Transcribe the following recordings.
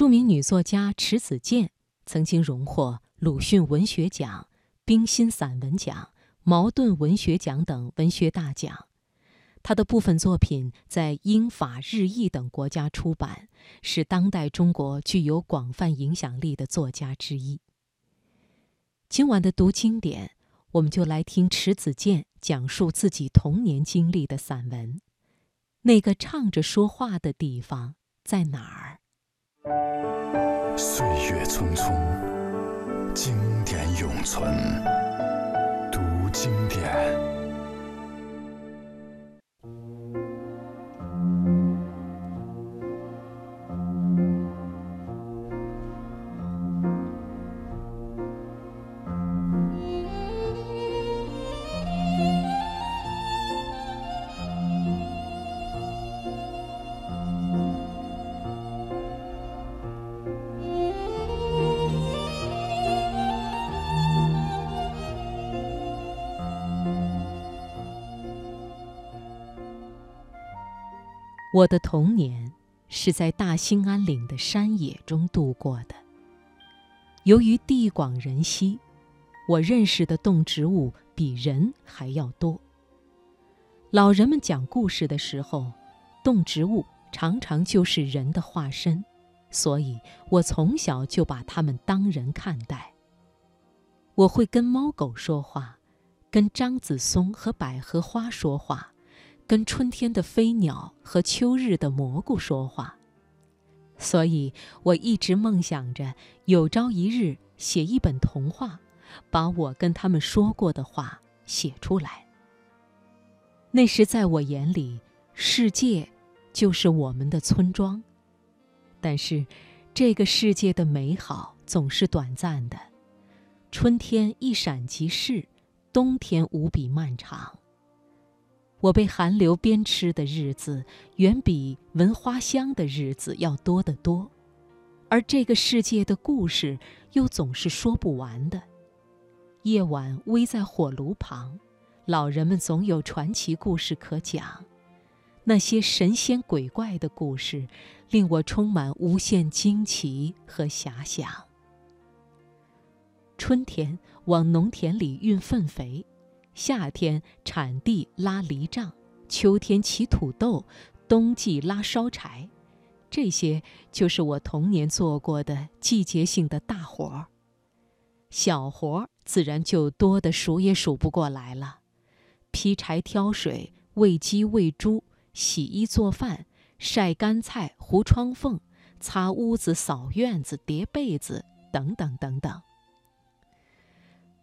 著名女作家迟子建曾经荣获鲁迅文学奖、冰心散文奖、茅盾文学奖等文学大奖。她的部分作品在英法日意等国家出版，是当代中国具有广泛影响力的作家之一。今晚的读经典，我们就来听迟子建讲述自己童年经历的散文。那个唱着说话的地方在哪儿？岁月匆匆，经典永存。读经典。我的童年是在大兴安岭的山野中度过的。由于地广人稀，我认识的动植物比人还要多。老人们讲故事的时候，动植物常常就是人的化身，所以我从小就把它们当人看待。我会跟猫狗说话，跟张子松和百合花说话。跟春天的飞鸟和秋日的蘑菇说话，所以我一直梦想着有朝一日写一本童话，把我跟他们说过的话写出来。那时在我眼里，世界就是我们的村庄，但是这个世界的美好总是短暂的，春天一闪即逝，冬天无比漫长。我被寒流鞭笞的日子，远比闻花香的日子要多得多，而这个世界的故事又总是说不完的。夜晚偎在火炉旁，老人们总有传奇故事可讲，那些神仙鬼怪的故事，令我充满无限惊奇和遐想。春天往农田里运粪肥。夏天铲地拉犁杖，秋天起土豆，冬季拉烧柴，这些就是我童年做过的季节性的大活儿。小活儿自然就多得数也数不过来了：劈柴、挑水、喂鸡、喂猪、洗衣做饭、晒干菜、糊窗缝、擦屋子、扫院子、叠被子，等等等等。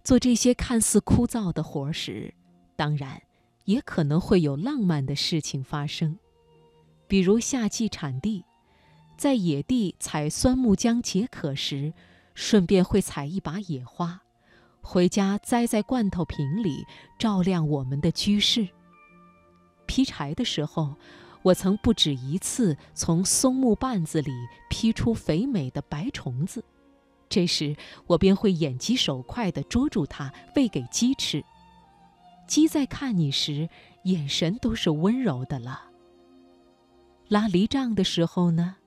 做这些看似枯燥的活时，当然也可能会有浪漫的事情发生，比如夏季铲地，在野地采酸木浆解渴时，顺便会采一把野花，回家栽在罐头瓶里，照亮我们的居室。劈柴的时候，我曾不止一次从松木棒子里劈出肥美的白虫子。这时，我便会眼疾手快地捉住它，喂给鸡吃。鸡在看你时，眼神都是温柔的了。拉犁杖的时候呢，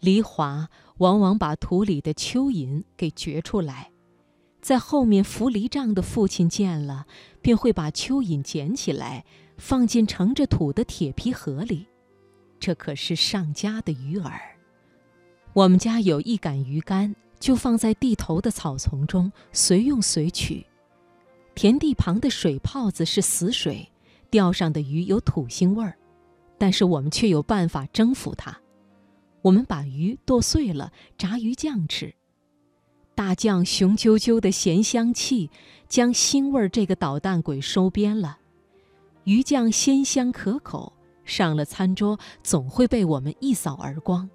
犁铧往往把土里的蚯蚓给掘出来，在后面扶犁杖的父亲见了，便会把蚯蚓捡起来，放进盛着土的铁皮盒里。这可是上佳的鱼饵。我们家有一杆鱼竿。就放在地头的草丛中，随用随取。田地旁的水泡子是死水，钓上的鱼有土腥味儿，但是我们却有办法征服它。我们把鱼剁碎了，炸鱼酱吃。大酱雄赳赳的咸香气，将腥味儿这个捣蛋鬼收编了。鱼酱鲜香可口，上了餐桌总会被我们一扫而光。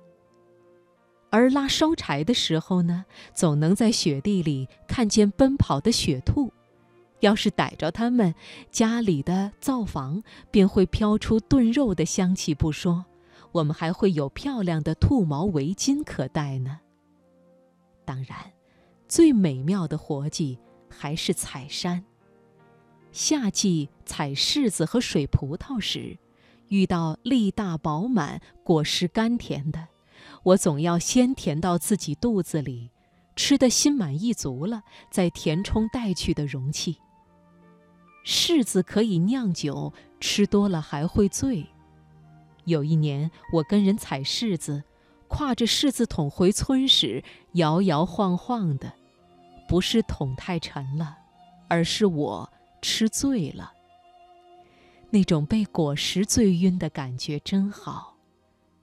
而拉烧柴的时候呢，总能在雪地里看见奔跑的雪兔。要是逮着它们，家里的灶房便会飘出炖肉的香气不说，我们还会有漂亮的兔毛围巾可戴呢。当然，最美妙的活计还是采山。夏季采柿子和水葡萄时，遇到粒大饱满、果实甘甜的。我总要先填到自己肚子里，吃得心满意足了，再填充带去的容器。柿子可以酿酒，吃多了还会醉。有一年，我跟人采柿子，挎着柿子桶回村时，摇摇晃晃的，不是桶太沉了，而是我吃醉了。那种被果实醉晕的感觉真好。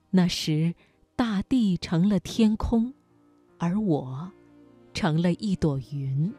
那时，大地成了天空，而我，成了一朵云。